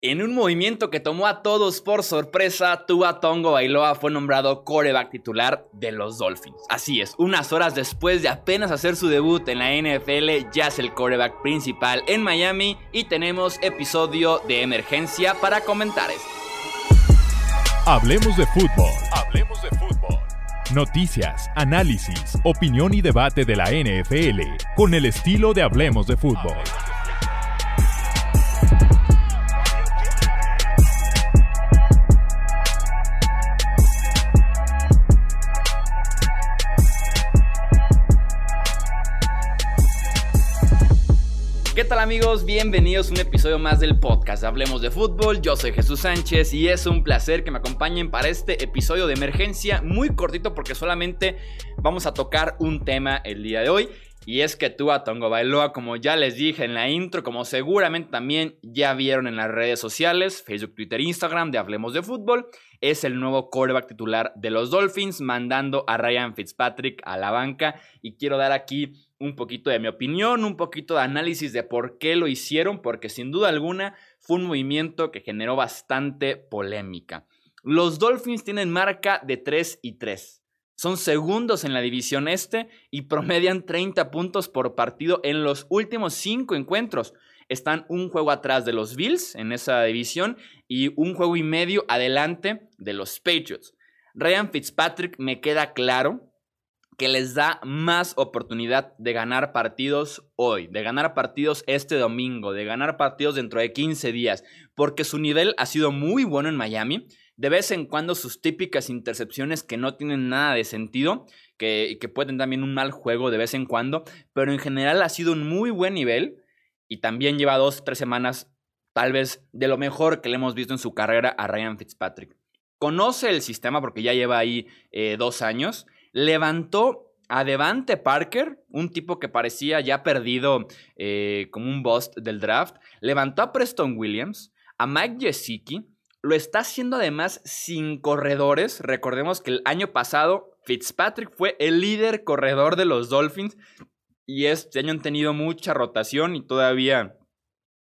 En un movimiento que tomó a todos por sorpresa, Tua Tongo Bailoa fue nombrado coreback titular de los Dolphins. Así es, unas horas después de apenas hacer su debut en la NFL, ya es el coreback principal en Miami y tenemos episodio de emergencia para comentar esto. Hablemos de fútbol. Hablemos de fútbol. Noticias, análisis, opinión y debate de la NFL con el estilo de Hablemos de fútbol. Amigos? Bienvenidos a un episodio más del podcast Hablemos de Fútbol. Yo soy Jesús Sánchez y es un placer que me acompañen para este episodio de emergencia muy cortito porque solamente vamos a tocar un tema el día de hoy. Y es que Tua Tongo Bailoa, como ya les dije en la intro, como seguramente también ya vieron en las redes sociales, Facebook, Twitter, Instagram de Hablemos de Fútbol, es el nuevo quarterback titular de los Dolphins, mandando a Ryan Fitzpatrick a la banca. Y quiero dar aquí un poquito de mi opinión, un poquito de análisis de por qué lo hicieron, porque sin duda alguna fue un movimiento que generó bastante polémica. Los Dolphins tienen marca de 3 y 3. Son segundos en la división este y promedian 30 puntos por partido en los últimos 5 encuentros. Están un juego atrás de los Bills en esa división y un juego y medio adelante de los Patriots. Ryan Fitzpatrick me queda claro que les da más oportunidad de ganar partidos hoy, de ganar partidos este domingo, de ganar partidos dentro de 15 días, porque su nivel ha sido muy bueno en Miami. De vez en cuando sus típicas intercepciones que no tienen nada de sentido, que, pueden también un mal juego de vez en cuando, pero en general ha sido un muy buen nivel y también lleva dos, tres semanas tal vez de lo mejor que le hemos visto en su carrera a Ryan Fitzpatrick. Conoce el sistema porque ya lleva ahí eh, dos años levantó a Devante Parker, un tipo que parecía ya perdido eh, como un bust del draft, levantó a Preston Williams, a Mike Gesicki, lo está haciendo además sin corredores. Recordemos que el año pasado Fitzpatrick fue el líder corredor de los Dolphins y este año han tenido mucha rotación y todavía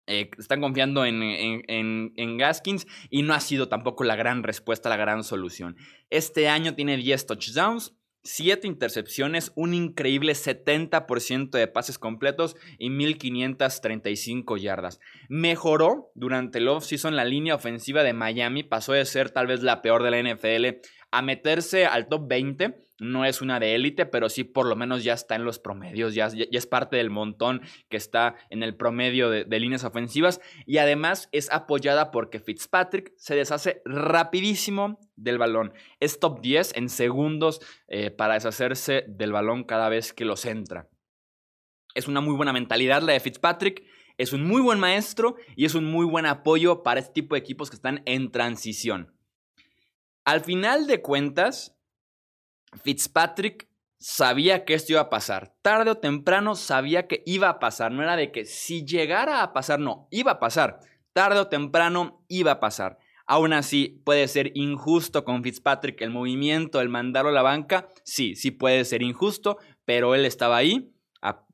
eh, están confiando en, en, en, Gaskins y no ha sido tampoco la gran respuesta, la gran solución. Este año tiene 10 touchdowns, 7 intercepciones, un increíble 70% de pases completos y 1535 yardas. Mejoró durante el offseason la línea ofensiva de Miami, pasó de ser tal vez la peor de la NFL a meterse al top 20 no es una de élite, pero sí por lo menos ya está en los promedios, ya, ya es parte del montón que está en el promedio de, líneas ofensivas y además es apoyada porque Fitzpatrick se deshace rapidísimo del balón. Es top 10 en segundos eh, para deshacerse del balón cada vez que los entra. Es una muy buena mentalidad la de Fitzpatrick. Es un muy buen maestro y es un muy buen apoyo para este tipo de equipos que están en transición. Al final de cuentas, Fitzpatrick sabía que esto iba a pasar. Tarde o temprano sabía que iba a pasar. No era de que si llegara a pasar, no, iba a pasar. Tarde o temprano iba a pasar. Aún así, puede ser injusto con Fitzpatrick el movimiento, el mandarlo a la banca. Sí, sí puede ser injusto, pero él estaba ahí,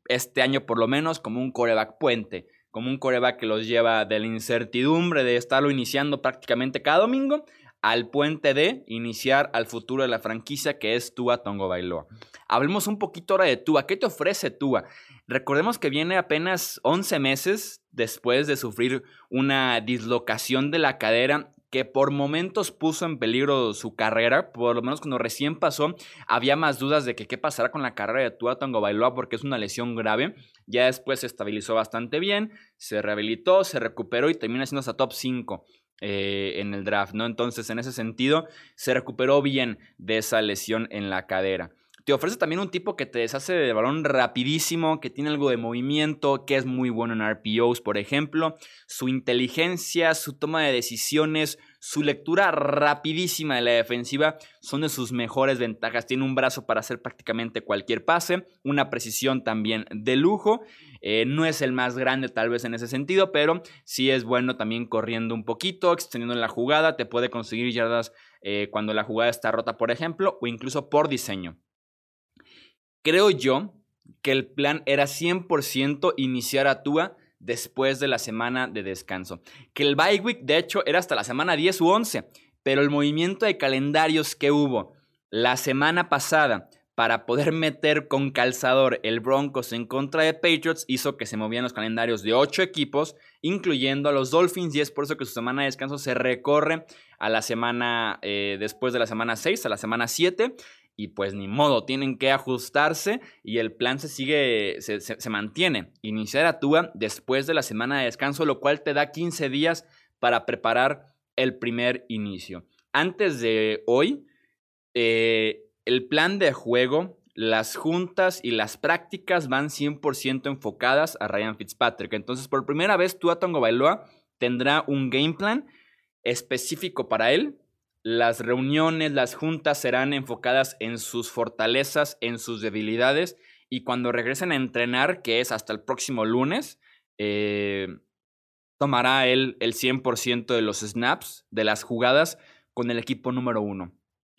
este año por lo menos, como un coreback puente, como un coreback que los lleva de la incertidumbre de estarlo iniciando prácticamente cada domingo al puente de iniciar al futuro de la franquicia que es Tua Tongo Bailoa. Hablemos un poquito ahora de Tua. ¿Qué te ofrece Tua? Recordemos que viene apenas 11 meses después de sufrir una dislocación de la cadera que por momentos puso en peligro su carrera, por lo menos cuando recién pasó, había más dudas de que qué pasará con la carrera de Tua Tongo Bailoa porque es una lesión grave. Ya después se estabilizó bastante bien, se rehabilitó, se recuperó y termina siendo hasta top 5 eh, en el draft, ¿no? Entonces, en ese sentido, se recuperó bien de esa lesión en la cadera. Te ofrece también un tipo que te deshace de balón rapidísimo, que tiene algo de movimiento, que es muy bueno en RPOs, por ejemplo. Su inteligencia, su toma de decisiones, su lectura rapidísima de la defensiva son de sus mejores ventajas. Tiene un brazo para hacer prácticamente cualquier pase, una precisión también de lujo. Eh, no es el más grande tal vez en ese sentido, pero sí es bueno también corriendo un poquito, extendiendo la jugada, te puede conseguir yardas eh, cuando la jugada está rota, por ejemplo, o incluso por diseño. Creo yo que el plan era 100% iniciar a Tua después de la semana de descanso. Que el bye week, de hecho, era hasta la semana 10 u 11, pero el movimiento de calendarios que hubo la semana pasada para poder meter con calzador el Broncos en contra de Patriots hizo que se movían los calendarios de 8 equipos, incluyendo a los Dolphins, y es por eso que su semana de descanso se recorre a la semana eh, después de la semana 6, a la semana 7 y pues ni modo, tienen que ajustarse y el plan se sigue, se, mantiene. Iniciar a Tua después de la semana de descanso, lo cual te da 15 días para preparar el primer inicio. Antes de hoy, eh, el plan de juego, las juntas y las prácticas van 100% enfocadas a Ryan Fitzpatrick. Entonces, por primera vez, Tua Tongo Bailoa tendrá un game plan específico para él las reuniones, las juntas serán enfocadas en sus fortalezas, en sus debilidades y cuando regresen a entrenar, que es hasta el próximo lunes, eh, tomará él el 100% de los snaps, de las jugadas con el equipo número uno.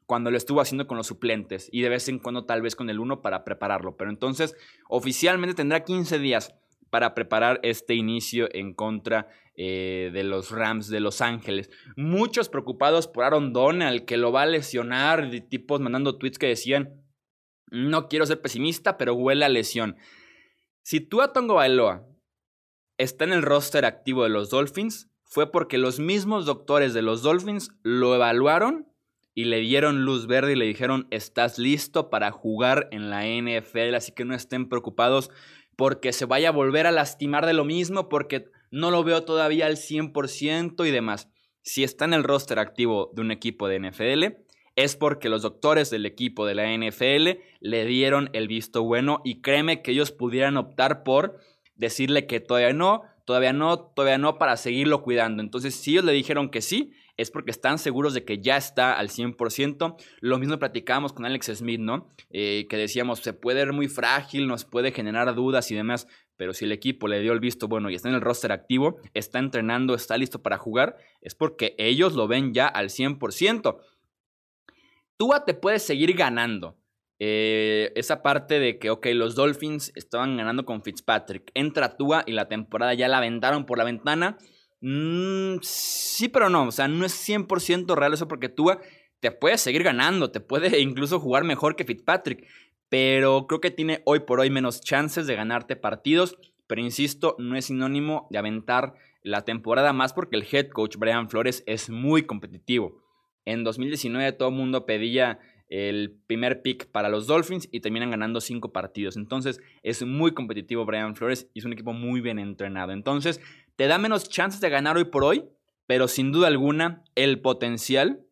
Cuando lo estuvo haciendo con los suplentes y de vez en cuando tal vez con el uno para prepararlo. Pero entonces oficialmente tendrá 15 días para preparar este inicio en contra eh, de los Rams de Los Ángeles. Muchos preocupados por Aaron Donald, que lo va a lesionar, tipos mandando tweets que decían, no quiero ser pesimista, pero huele a lesión. Si tú a Tongo Bailoa está en el roster activo de los Dolphins, fue porque los mismos doctores de los Dolphins lo evaluaron y le dieron luz verde y le dijeron, estás listo para jugar en la NFL, así que no estén preocupados porque se vaya a volver a lastimar de lo mismo, porque no lo veo todavía al 100% y demás. Si está en el roster activo de un equipo de NFL, es porque los doctores del equipo de la NFL le dieron el visto bueno y créeme que ellos pudieran optar por decirle que todavía no, todavía no, todavía no para seguirlo cuidando. Entonces, si ellos le dijeron que sí, es porque están seguros de que ya está al 100%. Lo mismo platicábamos con Alex Smith, ¿no? Eh, que decíamos, se puede ver muy frágil, nos puede generar dudas y demás, pero si el equipo le dio el visto bueno y está en el roster activo, está entrenando, está listo para jugar, es porque ellos lo ven ya al 100%. Tua te puedes seguir ganando. Eh, esa parte de que, ok, los Dolphins estaban ganando con Fitzpatrick. Entra Tua y la temporada ya la aventaron por la ventana. Mm, sí, pero no. O sea, no es 100% real eso porque Tua te puede seguir ganando, te puede incluso jugar mejor que Fitzpatrick. Pero creo que tiene hoy por hoy menos chances de ganarte partidos. Pero insisto, no es sinónimo de aventar la temporada más porque el head coach Brian Flores es muy competitivo. En 2019 todo el mundo pedía el primer pick para los Dolphins y terminan ganando cinco partidos. Entonces es muy competitivo Brian Flores y es un equipo muy bien entrenado. Entonces te da menos chances de ganar hoy por hoy, pero sin duda alguna el potencial,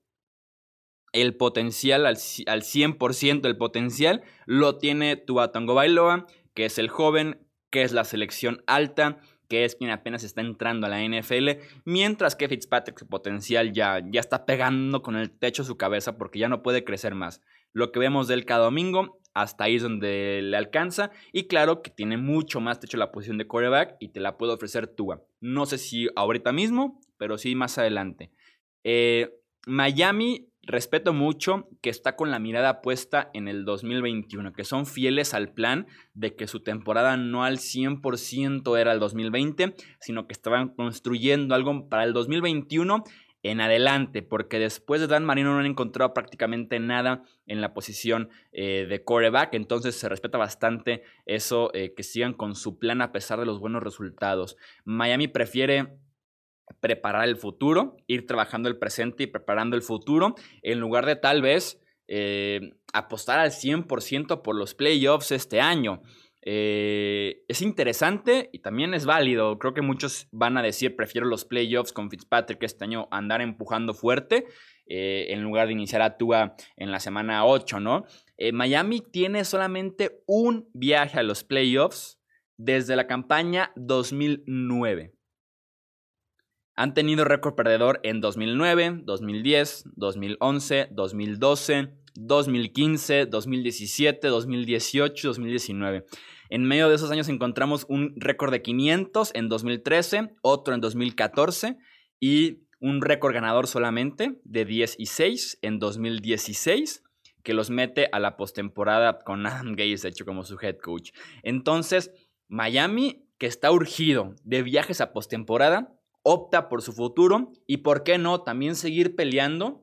el potencial al, al 100% el potencial lo tiene Tuatango Bailoa, que es el joven, que es la selección alta, que es quien apenas está entrando a la NFL, mientras que Fitzpatrick su potencial ya, ya está pegando con el techo su cabeza porque ya no puede crecer más. Lo que vemos de él cada domingo hasta ahí es donde le alcanza. Y claro que tiene mucho más techo la posición de quarterback y te la puede ofrecer Tua. No sé si ahorita mismo, pero sí más adelante. Eh, Miami, respeto mucho que está con la mirada puesta en el 2021, que son fieles al plan de que su temporada no al 100% era el 2020, sino que estaban construyendo algo para el 2021 en adelante, porque después de Dan Marino no han encontrado prácticamente nada en la posición eh, de coreback, entonces se respeta bastante eso, eh, que sigan con su plan a pesar de los buenos resultados. Miami prefiere preparar el futuro, ir trabajando el presente y preparando el futuro, en lugar de tal vez eh, apostar al 100% por los playoffs este año. Eh, es interesante y también es válido. Creo que muchos van a decir, prefiero los playoffs con Fitzpatrick este año andar empujando fuerte eh, en lugar de iniciar a Tua en la semana 8, ¿no? Eh, Miami tiene solamente un viaje a los playoffs desde la campaña 2009. Han tenido récord perdedor en 2009, 2010, 2011, 2012, 2015, 2017, 2018, 2019. En medio de esos años encontramos un récord de 500 en 2013, otro en 2014 y un récord ganador solamente de 10 y 6 en 2016 que los mete a la postemporada con Adam Gaze, de hecho, como su head coach. Entonces, Miami que está urgido de viajes a postemporada, opta por su futuro y, ¿por qué no?, también seguir peleando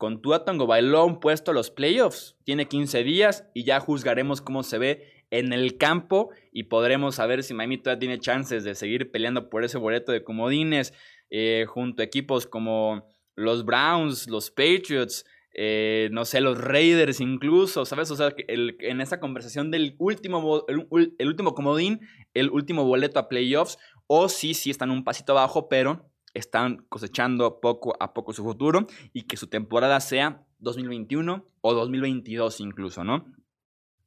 con Tua Tango Bailón puesto a los playoffs. Tiene 15 días y ya juzgaremos cómo se ve en el campo y podremos saber si Miami todavía tiene chances de seguir peleando por ese boleto de comodines eh, junto a equipos como los Browns, los Patriots, eh, no sé, los Raiders incluso, ¿sabes? O sea, en esa conversación del último, el, último comodín, el último boleto a playoffs, o sí, sí están un pasito abajo, pero están cosechando poco a poco su futuro y que su temporada sea 2021 o 2022 incluso, ¿no?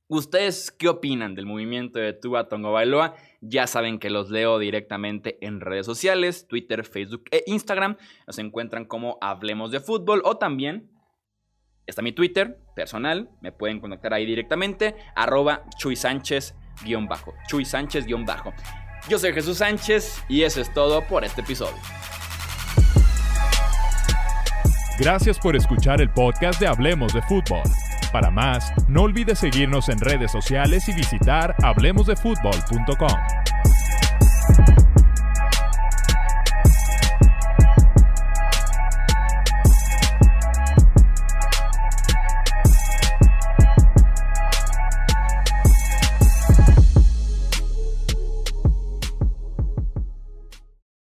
¿Ustedes qué opinan del movimiento de Tua Tongo Bailoa? Ya saben que los leo directamente en redes sociales, Twitter, Facebook e Instagram. Nos encuentran como Hablemos de Fútbol o también está mi Twitter personal, me pueden contactar ahí directamente, arroba Chuy Sánchez bajo, Chuy Sánchez bajo. Yo soy Jesús Sánchez y eso es todo por este episodio. Gracias por escuchar el podcast de Hablemos de Fútbol. Para más, no olvides seguirnos en redes sociales y visitar hablemosdefutbol.com.